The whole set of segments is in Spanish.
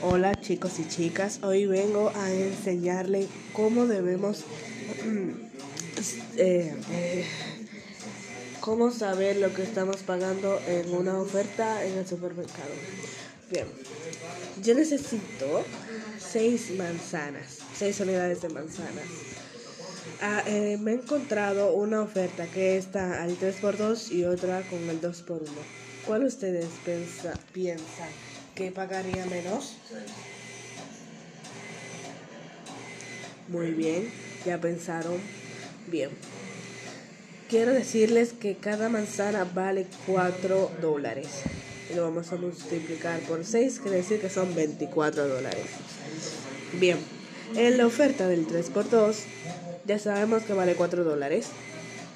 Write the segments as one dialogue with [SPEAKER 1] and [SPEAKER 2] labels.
[SPEAKER 1] Hola chicos y chicas, hoy vengo a enseñarle cómo debemos, eh, eh, cómo saber lo que estamos pagando en una oferta en el supermercado. Bien, yo necesito seis manzanas, seis unidades de manzanas. Ah, eh, me he encontrado una oferta que está al 3x2 y otra con el 2x1. ¿Cuál ustedes piensan que pagaría menos? Muy bien, ya pensaron. Bien. Quiero decirles que cada manzana vale 4 dólares. Lo vamos a multiplicar por 6, quiere decir que son 24 dólares. Bien, en la oferta del 3x2 ya sabemos que vale 4 dólares.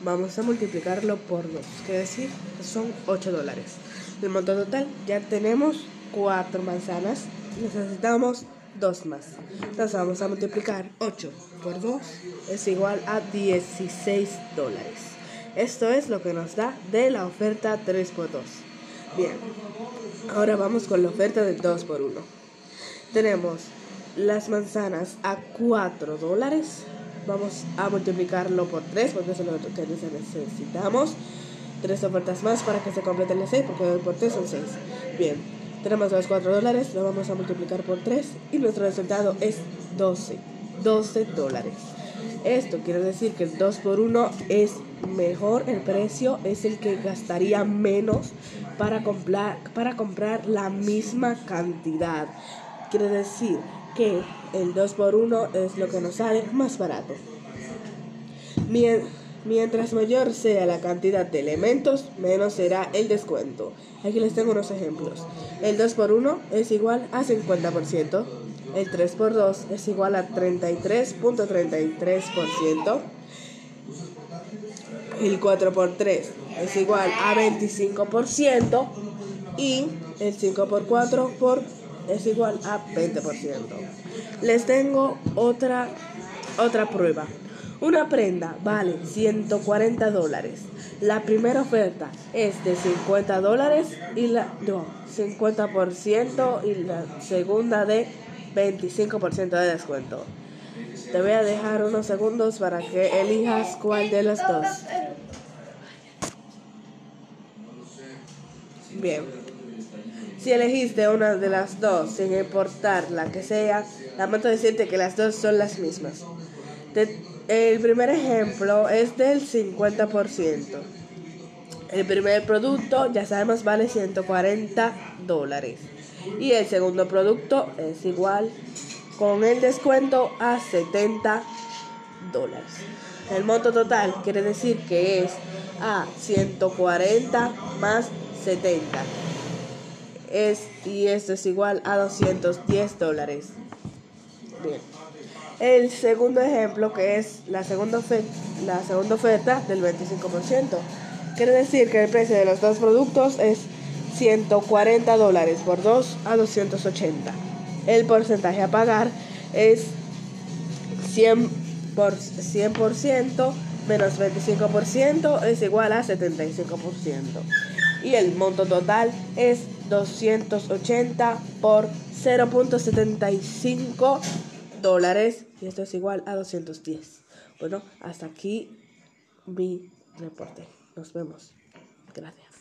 [SPEAKER 1] Vamos a multiplicarlo por 2, quiere decir que son 8 dólares. El monto total ya tenemos 4 manzanas, necesitamos 2 más. Entonces vamos a multiplicar 8 por 2 es igual a 16 dólares. Esto es lo que nos da de la oferta 3x2. Bien, ahora vamos con la oferta de 2x1. Tenemos las manzanas a 4 dólares vamos a multiplicarlo por 3 porque eso es lo que necesitamos. Tres ofertas más para que se completen las 6 porque por 3 son 6. Bien, tenemos los 4 dólares, lo vamos a multiplicar por 3 y nuestro resultado es 12. 12 dólares. Esto quiere decir que el 2 por 1 es mejor, el precio es el que gastaría menos para comprar, para comprar la misma cantidad. Quiere decir que el 2x1 es lo que nos sale más barato. Mientras mayor sea la cantidad de elementos, menos será el descuento. Aquí les tengo unos ejemplos. El 2x1 es igual a 50%. El 3x2 es igual a 33.33%. El 4x3 es igual a 25%. Y el 5x4 por es igual a 20%. Les tengo otra prueba. Una prenda vale 140 dólares. La primera oferta es de 50 dólares y la no, 50% y la segunda de 25% de descuento. Te voy a dejar unos segundos para que elijas cuál de las dos. Bien. Si elegiste una de las dos, sin importar la que sea, lamento decirte que las dos son las mismas. El primer ejemplo es del 50%. El primer producto, ya sabemos, vale 140 dólares. Y el segundo producto es igual con el descuento a 70 dólares. El monto total quiere decir que es a 140 más 70 es, y esto es igual a 210 dólares. Bien. El segundo ejemplo, que es la segunda, la segunda oferta del 25%, quiere decir que el precio de los dos productos es 140 dólares por 2 a 280. El porcentaje a pagar es 100 por 100% menos 25% es igual a 75%. Y el monto total es 280 por 0.75 dólares. Y esto es igual a 210. Bueno, hasta aquí mi reporte. Nos vemos. Gracias.